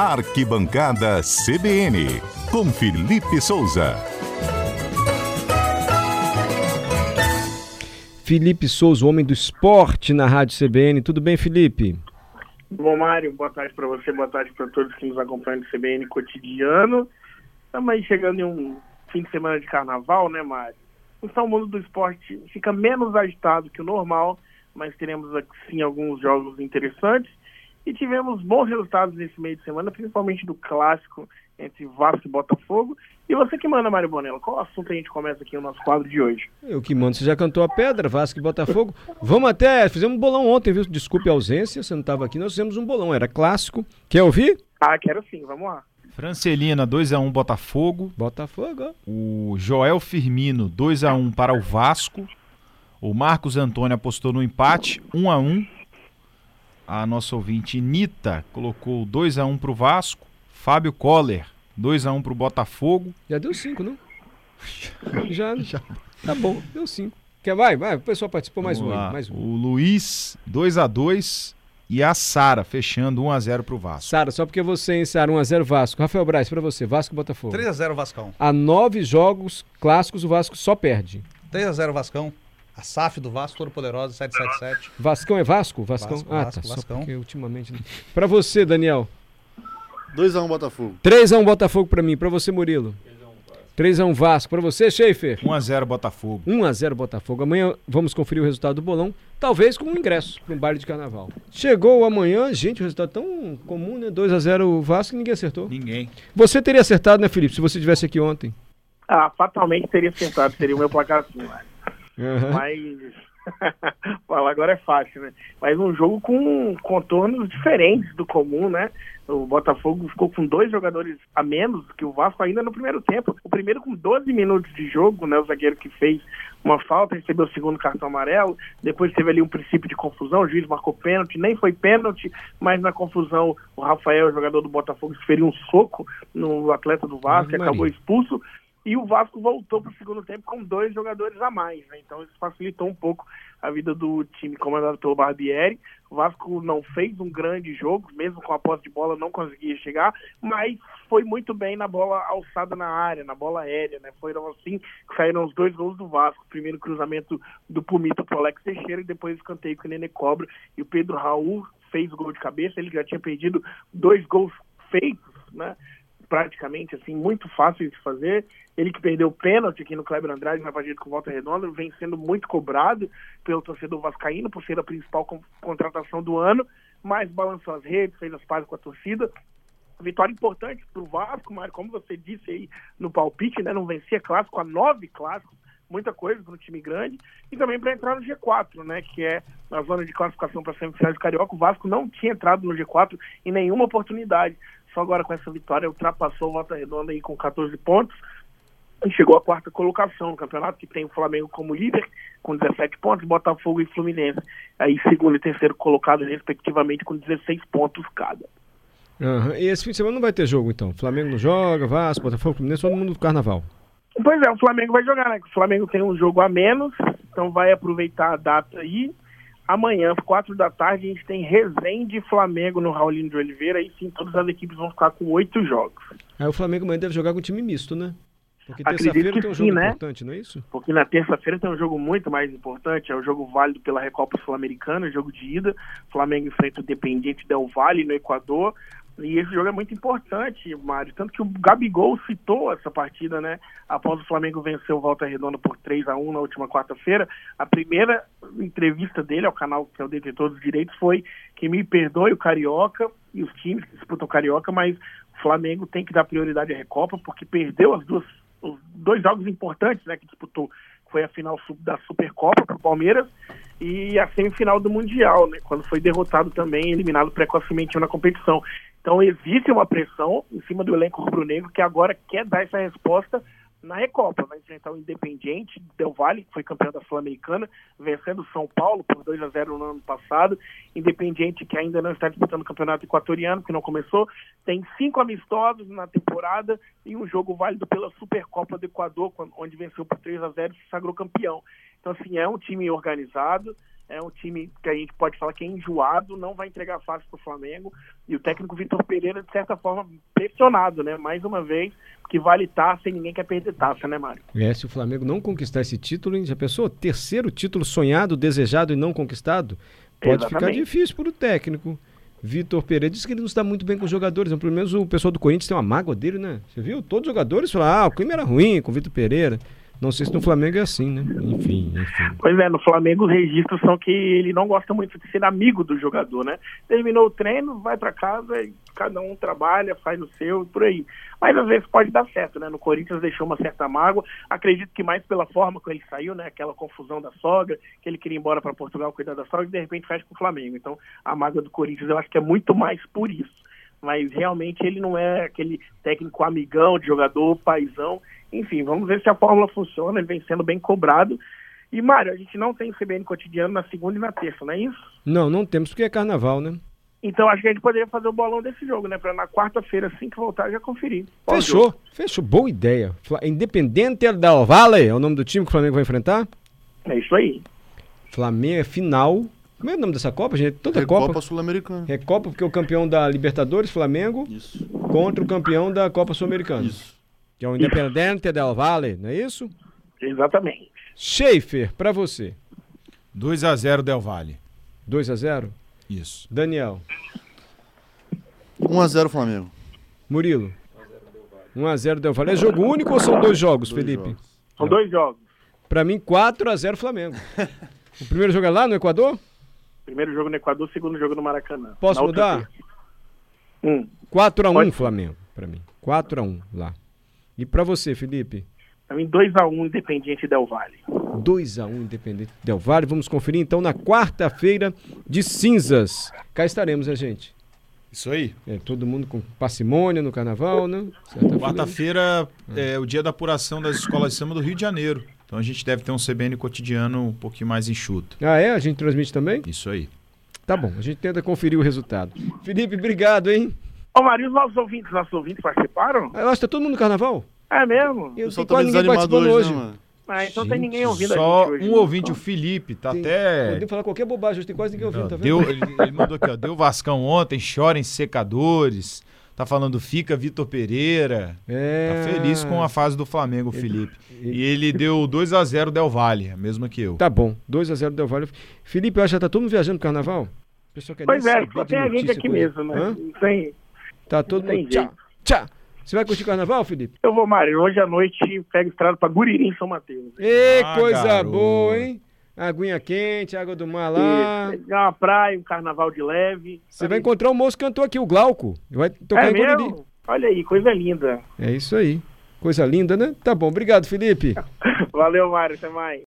Arquibancada CBN, com Felipe Souza. Felipe Souza, o homem do esporte na Rádio CBN. Tudo bem, Felipe? Bom, Mário, boa tarde para você, boa tarde para todos que nos acompanham no CBN Cotidiano. Estamos aí chegando em um fim de semana de carnaval, né, Mário? Então o mundo do esporte fica menos agitado que o normal, mas teremos sim alguns jogos interessantes e tivemos bons resultados nesse meio de semana, principalmente do clássico entre Vasco e Botafogo. E você que manda, Mário Bonella, qual assunto a gente começa aqui no nosso quadro de hoje? Eu que mando, você já cantou a pedra, Vasco e Botafogo. Vamos até, fizemos um bolão ontem, viu? Desculpe a ausência, você não estava aqui, nós fizemos um bolão, era clássico. Quer ouvir? Ah, quero sim, vamos lá. Francelina 2x1 Botafogo. Botafogo. O Joel Firmino 2x1 para o Vasco. O Marcos Antônio apostou no empate 1x1. A nossa ouvinte Nita colocou 2x1 para o Vasco. Fábio Coller 2x1 para o Botafogo. Já deu 5, não? já, já. Tá bom, deu 5. Quer vai? Vai, o pessoal participou mais um, mais um. O Luiz 2x2 e a Sara fechando 1x0 pro Vasco. Sara, só porque você, hein, Sara, 1x0 Vasco. Rafael Braz, pra você, Vasco Botafogo. 3x0 Vascão. Há nove jogos clássicos, o Vasco só perde. 3x0 Vascão. A SAF do Vasco, todo poderosa, 777. Vascão é Vasco? Vascão? Vasco, ah, Vasco, tá. Só Vascão. porque ultimamente. Pra você, Daniel. 2x1 Botafogo. 3x1 Botafogo pra mim. Pra você, Murilo. 3x1 Vasco. Pra você, Schaefer. 1x0 Botafogo. 1x0 Botafogo. Amanhã vamos conferir o resultado do bolão. Talvez com um ingresso para um baile de carnaval. Chegou amanhã, gente, o resultado tão comum, né? 2x0 Vasco e ninguém acertou. Ninguém. Você teria acertado, né, Felipe, se você estivesse aqui ontem? Ah, fatalmente teria acertado, seria o meu placar assim. Uhum. Mas. Falar agora é fácil, né? Mas um jogo com contornos diferentes do comum, né? O Botafogo ficou com dois jogadores a menos que o Vasco ainda no primeiro tempo. O primeiro com 12 minutos de jogo, né? O zagueiro que fez uma falta, recebeu o segundo cartão amarelo. Depois teve ali um princípio de confusão, o juiz marcou pênalti, nem foi pênalti, mas na confusão o Rafael, o jogador do Botafogo, feriu um soco no atleta do Vasco, e acabou expulso. E o Vasco voltou para o segundo tempo com dois jogadores a mais, né? Então isso facilitou um pouco a vida do time comandado pelo Barbieri. O Vasco não fez um grande jogo, mesmo com a posse de bola não conseguia chegar, mas foi muito bem na bola alçada na área, na bola aérea, né? Foram assim que saíram os dois gols do Vasco. Primeiro cruzamento do Pumita pro Alex Teixeira e depois escanteio que o Nenê cobra. E o Pedro Raul fez o gol de cabeça, ele já tinha perdido dois gols feitos, né? Praticamente assim muito fácil de fazer. Ele que perdeu o pênalti aqui no Kleber Andrade na partida com volta redonda, vem sendo muito cobrado pelo torcedor vascaíno por ser a principal con- contratação do ano, mas balançou as redes, fez as pazes com a torcida. Vitória importante para o Vasco, Mário, como você disse aí no palpite, né? Não vencia clássico há nove clássicos, muita coisa para um time grande, e também para entrar no G4, né? Que é na zona de classificação para semifinais de Carioca. O Vasco não tinha entrado no G4 em nenhuma oportunidade. Só agora com essa vitória ultrapassou o Volta Redonda aí com 14 pontos e chegou à quarta colocação no campeonato, que tem o Flamengo como líder, com 17 pontos, Botafogo e Fluminense, aí segundo e terceiro colocado, respectivamente, com 16 pontos cada. Aham. E esse fim de semana não vai ter jogo, então? Flamengo não joga, Vasco, Botafogo, Fluminense, todo mundo do carnaval. Pois é, o Flamengo vai jogar, né? O Flamengo tem um jogo a menos, então vai aproveitar a data aí. Amanhã, às quatro da tarde, a gente tem Resende e Flamengo no Raulino de Oliveira, aí sim todas as equipes vão ficar com oito jogos. Aí o Flamengo amanhã deve jogar com time misto, né? Porque terça-feira tem um sim, jogo né? importante, não é isso? porque na terça-feira tem um jogo muito mais importante, é o jogo válido pela Recopa Sul-Americana, jogo de ida. Flamengo enfrenta o Dependiente Del Valle no Equador. E esse jogo é muito importante, Mário. Tanto que o Gabigol citou essa partida, né? Após o Flamengo vencer o Volta Redonda por 3 a 1 na última quarta-feira. A primeira entrevista dele ao canal que é o Detetor dos Direitos foi que me perdoe o Carioca e os times que disputam o Carioca, mas o Flamengo tem que dar prioridade à Recopa porque perdeu as duas os dois jogos importantes né, que disputou. Foi a final da Supercopa para o Palmeiras e a semifinal do Mundial, né, quando foi derrotado também, eliminado precocemente na competição. Então existe uma pressão em cima do elenco rubro-negro que agora quer dar essa resposta na Recopa. Vai enfrentar o Independiente Del Valle, que foi campeão da Sul-Americana, vencendo São Paulo por 2 a 0 no ano passado. Independiente que ainda não está disputando o campeonato equatoriano, que não começou. Tem cinco amistosos na temporada e um jogo válido pela Supercopa do Equador, onde venceu por 3 a 0 e se sagrou campeão. Então, assim, é um time organizado, É um time que a gente pode falar que é enjoado, não vai entregar fácil para o Flamengo. E o técnico Vitor Pereira, de certa forma, pressionado, né? Mais uma vez, que vale taça e ninguém quer perder taça, né, Mário? É, se o Flamengo não conquistar esse título, hein? já pensou? Terceiro título sonhado, desejado e não conquistado? Pode ficar Exatamente. difícil para o técnico. Vitor Pereira disse que ele não está muito bem com os jogadores. né? Pelo menos o pessoal do Corinthians tem uma mágoa dele, né? Você viu? Todos os jogadores falaram, ah, o clima era ruim com o Vitor Pereira. Não sei se no Flamengo é assim, né? Enfim, enfim. Pois é, no Flamengo os registros são que ele não gosta muito de ser amigo do jogador, né? Terminou o treino, vai para casa, cada um trabalha, faz o seu e por aí. Mas às vezes pode dar certo, né? No Corinthians deixou uma certa mágoa, acredito que mais pela forma como ele saiu, né? Aquela confusão da sogra, que ele queria ir embora para Portugal cuidar da sogra e de repente fecha com o Flamengo. Então a mágoa do Corinthians eu acho que é muito mais por isso. Mas realmente ele não é aquele técnico amigão de jogador, paizão. Enfim, vamos ver se a fórmula funciona, ele vem sendo bem cobrado. E, Mário, a gente não tem o CBN cotidiano na segunda e na terça, não é isso? Não, não temos, porque é carnaval, né? Então acho que a gente poderia fazer o bolão desse jogo, né? Pra na quarta-feira, assim que voltar, já conferir. Fechou, fechou. Boa ideia. Independente del Valle é o nome do time que o Flamengo vai enfrentar? É isso aí. Flamengo é final. Como é o nome dessa Copa, gente? Toda Recopa Copa. Sul-Americana. É Copa porque o campeão da Libertadores, Flamengo, Isso. contra o campeão da Copa Sul-Americana. Isso. Que é o Independente del Valle, não é isso? Exatamente. Schaefer, pra você. 2 a 0 Del Valle. 2 a 0 Isso. Daniel. 1x0 Flamengo. Murilo. 1 a 0 Del Valle. É jogo único ou são dois jogos, Dois Felipe? jogos. São dois jogos. Pra mim, 4 a 0 Flamengo. o primeiro jogo é lá no Equador? Primeiro jogo no Equador, segundo jogo no Maracanã. Posso Na mudar? Hum. 4 a 1 Pode. Flamengo, pra mim. 4 a 1 lá. E pra você, Felipe? Pra mim, 2x1 Independiente Del Valle. 2 a 1 Independente Del Valle. Vamos conferir então na quarta-feira de cinzas. Cá estaremos, né, gente? Isso aí. É, todo mundo com parcimônia no carnaval, né? Quarta-feira é o dia da apuração das escolas de samba do Rio de Janeiro. Então a gente deve ter um CBN cotidiano um pouquinho mais enxuto. Ah, é? A gente transmite também? Isso aí. Tá bom, a gente tenta conferir o resultado. Felipe, obrigado, hein? Ô, Mário, os nossos ouvintes, nossos ouvintes participaram? Eu acho que tá todo mundo no carnaval? É mesmo? Eu Eu só tô quase ninguém participando hoje, hoje. né, mano? Ah, então tem ninguém ouvindo Só a gente hoje. um não. ouvinte, o Felipe, tá Tem- até. Podemos falar qualquer bobagem, hoje tem quase ninguém ouvindo, tá vendo? Deu, ele, ele mandou aqui, ó. Deu Vascão ontem, chora em secadores. Tá falando fica Vitor Pereira. É... Tá feliz com a fase do Flamengo, o Felipe. ele- E ele deu 2 a 0 Del Valle, a mesma que eu. Tá bom, 2 a 0 Del Valle. Felipe, eu acho que já tá todo mundo viajando pro carnaval? O pessoal quer Pois é, só tem a gente notícia, aqui coisa. mesmo, né? Hã? Não tem. Tá todo mundo. Tchau, tchau. Você vai curtir carnaval, Felipe? Eu vou, Mário, hoje à noite pego estrada pra Guriri, em São Mateus. Ê, Ah, coisa garoto. boa, hein? Aguinha quente, água do mar lá. E, uma praia, um carnaval de leve. Você vai encontrar o moço que cantou aqui, o Glauco. Vai tocar É em Guriri. mesmo? Olha aí, coisa linda. É isso aí. Coisa linda, né? Tá bom, obrigado, Felipe. Valeu, Mário, até mais.